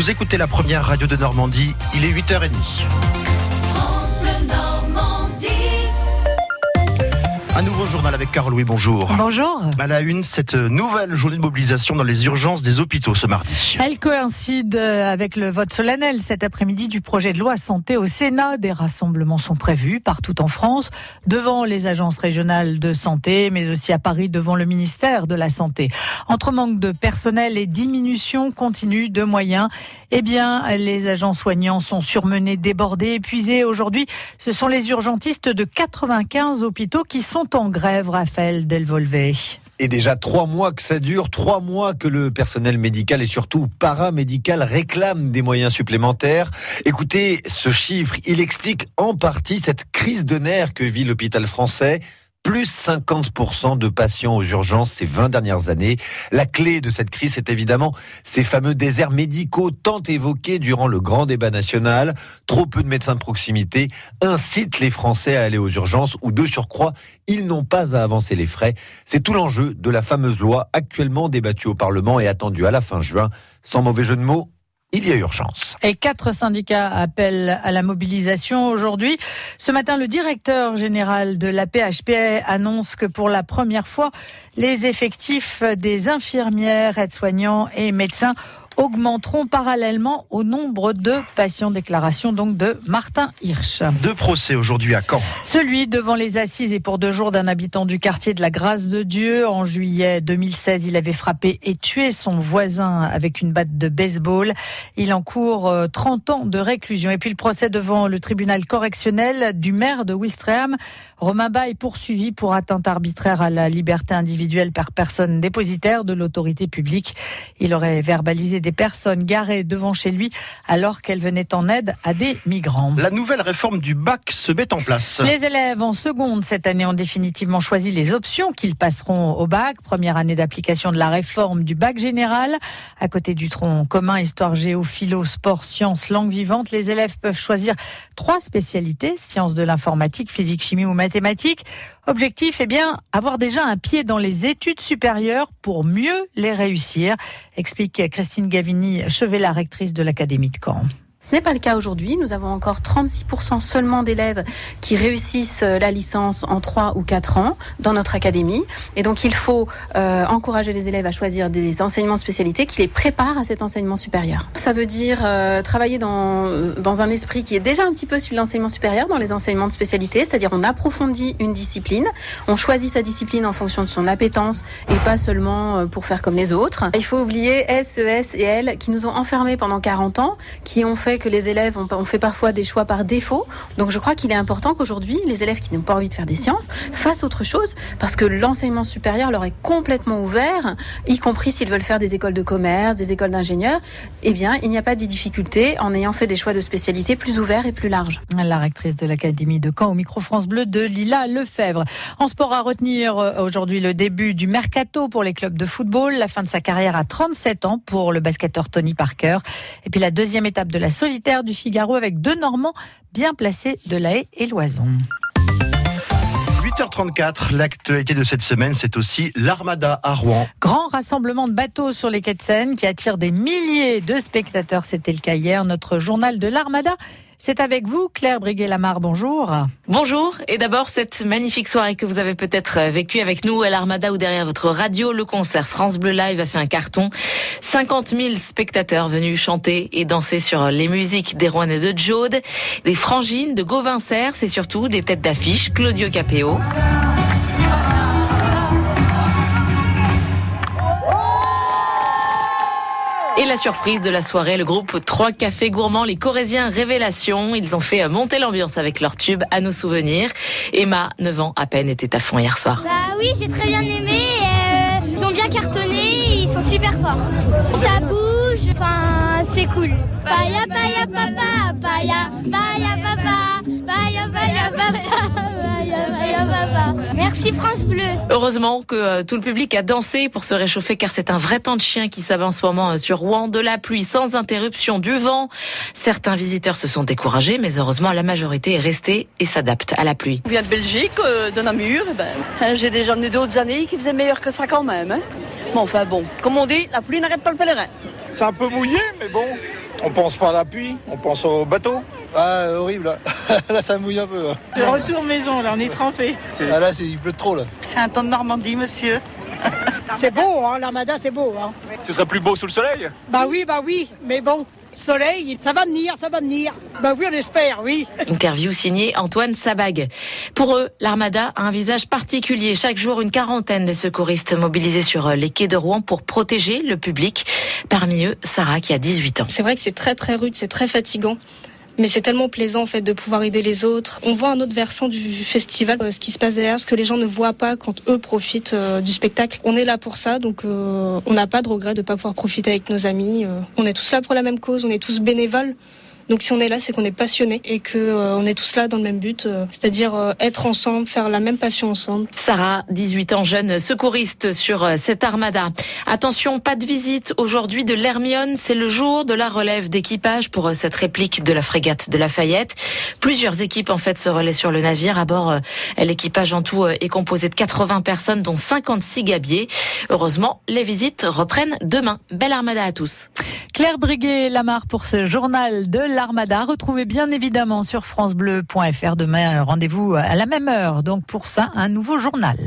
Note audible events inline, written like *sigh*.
Vous écoutez la première radio de Normandie, il est 8h30. Un nouveau journal avec Carole Louis, bonjour. Bonjour. À la une, cette nouvelle journée de mobilisation dans les urgences des hôpitaux ce mardi. Elle coïncide avec le vote solennel cet après-midi du projet de loi santé au Sénat. Des rassemblements sont prévus partout en France, devant les agences régionales de santé, mais aussi à Paris devant le ministère de la Santé. Entre manque de personnel et diminution continue de moyens, eh bien, les agents soignants sont surmenés, débordés, épuisés. Aujourd'hui, ce sont les urgentistes de 95 hôpitaux qui sont en grève, Raphaël Delvolvé. Et déjà trois mois que ça dure, trois mois que le personnel médical et surtout paramédical réclament des moyens supplémentaires. Écoutez, ce chiffre, il explique en partie cette crise de nerfs que vit l'hôpital français plus 50% de patients aux urgences ces 20 dernières années. La clé de cette crise, c'est évidemment ces fameux déserts médicaux tant évoqués durant le grand débat national. Trop peu de médecins de proximité incitent les Français à aller aux urgences où de surcroît, ils n'ont pas à avancer les frais. C'est tout l'enjeu de la fameuse loi actuellement débattue au Parlement et attendue à la fin juin. Sans mauvais jeu de mots, il y a urgence. Et quatre syndicats appellent à la mobilisation aujourd'hui. Ce matin, le directeur général de la PHP annonce que pour la première fois, les effectifs des infirmières, aides-soignants et médecins augmenteront parallèlement au nombre de patients. Déclaration donc de Martin Hirsch. Deux procès aujourd'hui à Caen. Celui devant les assises et pour deux jours d'un habitant du quartier de la Grâce de Dieu. En juillet 2016, il avait frappé et tué son voisin avec une batte de baseball. Il encourt 30 ans de réclusion. Et puis le procès devant le tribunal correctionnel du maire de Ouistreham. Romain Bas est poursuivi pour atteinte arbitraire à la liberté individuelle par personne dépositaire de l'autorité publique. Il aurait verbalisé des personnes garées devant chez lui alors qu'elles venaient en aide à des migrants. La nouvelle réforme du bac se met en place. Les élèves en seconde cette année ont définitivement choisi les options qu'ils passeront au bac. Première année d'application de la réforme du bac général. À côté du tronc commun, histoire géo, philo, sport, sciences, langue vivante, les élèves peuvent choisir trois spécialités, sciences de l'informatique, physique, chimie ou mathématiques. Objectif, eh bien, avoir déjà un pied dans les études supérieures pour mieux les réussir, explique Christine Gavini, Chevet, la rectrice de l'Académie de Caen. Ce n'est pas le cas aujourd'hui. Nous avons encore 36% seulement d'élèves qui réussissent la licence en 3 ou 4 ans dans notre académie. Et donc il faut euh, encourager les élèves à choisir des enseignements de spécialité qui les préparent à cet enseignement supérieur. Ça veut dire euh, travailler dans, dans un esprit qui est déjà un petit peu sur l'enseignement supérieur, dans les enseignements de spécialité, c'est-à-dire on approfondit une discipline, on choisit sa discipline en fonction de son appétence et pas seulement euh, pour faire comme les autres. Il faut oublier S, ES et L qui nous ont enfermés pendant 40 ans, qui ont fait que les élèves ont, fait parfois des choix par défaut. Donc je crois qu'il est important qu'aujourd'hui, les élèves qui n'ont pas envie de faire des sciences fassent autre chose parce que l'enseignement supérieur leur est complètement ouvert, y compris s'ils veulent faire des écoles de commerce, des écoles d'ingénieurs. Eh bien, il n'y a pas de difficulté en ayant fait des choix de spécialité plus ouverts et plus larges. La rectrice de l'Académie de Caen au micro France Bleu de Lila Lefebvre. En sport à retenir aujourd'hui le début du mercato pour les clubs de football, la fin de sa carrière à 37 ans pour le basketteur Tony Parker et puis la deuxième étape de la solitaire du Figaro avec deux Normands bien placés de La Haye et Loison. 8h34, l'actualité de cette semaine, c'est aussi l'Armada à Rouen. Grand rassemblement de bateaux sur les quais de Seine qui attire des milliers de spectateurs. C'était le cas hier. Notre journal de l'Armada c'est avec vous, Claire Briguet-Lamar. Bonjour. Bonjour. Et d'abord, cette magnifique soirée que vous avez peut-être vécue avec nous à l'Armada ou derrière votre radio. Le concert France Bleu Live a fait un carton. 50 000 spectateurs venus chanter et danser sur les musiques des Rouen et de Jaude, des frangines de Gauvin Serre. C'est surtout des têtes d'affiche. Claudio Capéo. La surprise de la soirée, le groupe 3 Cafés Gourmands, les Corésiens Révélation. Ils ont fait monter l'ambiance avec leur tube à nos souvenirs. Emma, 9 ans à peine, était à fond hier soir. Bah oui, j'ai très bien aimé. Euh, ils ont bien cartonné, ils sont super forts. Ça bouge, enfin, c'est cool. Paya, paya, papa, paya, paya, papa, paya, paya, papa. Merci France Bleu. Heureusement que euh, tout le public a dansé pour se réchauffer car c'est un vrai temps de chien qui s'abat en ce moment euh, sur Rouen. De la pluie sans interruption, du vent. Certains visiteurs se sont découragés, mais heureusement la majorité est restée et s'adapte à la pluie. On vient de Belgique, euh, de Namur. Ben, hein, J'ai déjà d'autres années qui faisaient meilleur que ça quand même. Hein. Mais enfin bon, comme on dit, la pluie n'arrête pas le pèlerin. C'est un peu mouillé, mais bon. On pense pas à l'appui, on pense au bateau. Ah, horrible, là. *laughs* là, ça mouille un peu. Là. Le retour maison, là, on est trempé. Ah, là, il pleut trop, là. C'est un temps de Normandie, monsieur. C'est beau, hein, l'armada, c'est beau. Hein. Ce serait plus beau sous le soleil Bah oui, bah oui, mais bon, soleil, ça va venir, ça va venir. Bah oui, on espère, oui. Interview signée Antoine Sabag. Pour eux, l'armada a un visage particulier. Chaque jour, une quarantaine de secouristes mobilisés sur les quais de Rouen pour protéger le public. Parmi eux, Sarah qui a 18 ans. C'est vrai que c'est très très rude, c'est très fatigant. Mais c'est tellement plaisant en fait de pouvoir aider les autres. On voit un autre versant du festival, euh, ce qui se passe derrière, ce que les gens ne voient pas quand eux profitent euh, du spectacle. On est là pour ça, donc euh, on n'a pas de regret de ne pas pouvoir profiter avec nos amis. On est tous là pour la même cause, on est tous bénévoles. Donc si on est là, c'est qu'on est passionné et que euh, on est tous là dans le même but, euh, c'est-à-dire euh, être ensemble, faire la même passion ensemble. Sarah, 18 ans, jeune secouriste sur euh, cette armada. Attention, pas de visite aujourd'hui de l'Hermione. C'est le jour de la relève d'équipage pour euh, cette réplique de la frégate de Lafayette. Plusieurs équipes en fait se relaient sur le navire. À bord, euh, l'équipage en tout est composé de 80 personnes, dont 56 gabiers. Heureusement, les visites reprennent demain. Belle armada à tous. Claire Briguet-Lamar pour ce journal de l'Armada. Retrouvez bien évidemment sur FranceBleu.fr demain. Rendez-vous à la même heure. Donc pour ça, un nouveau journal.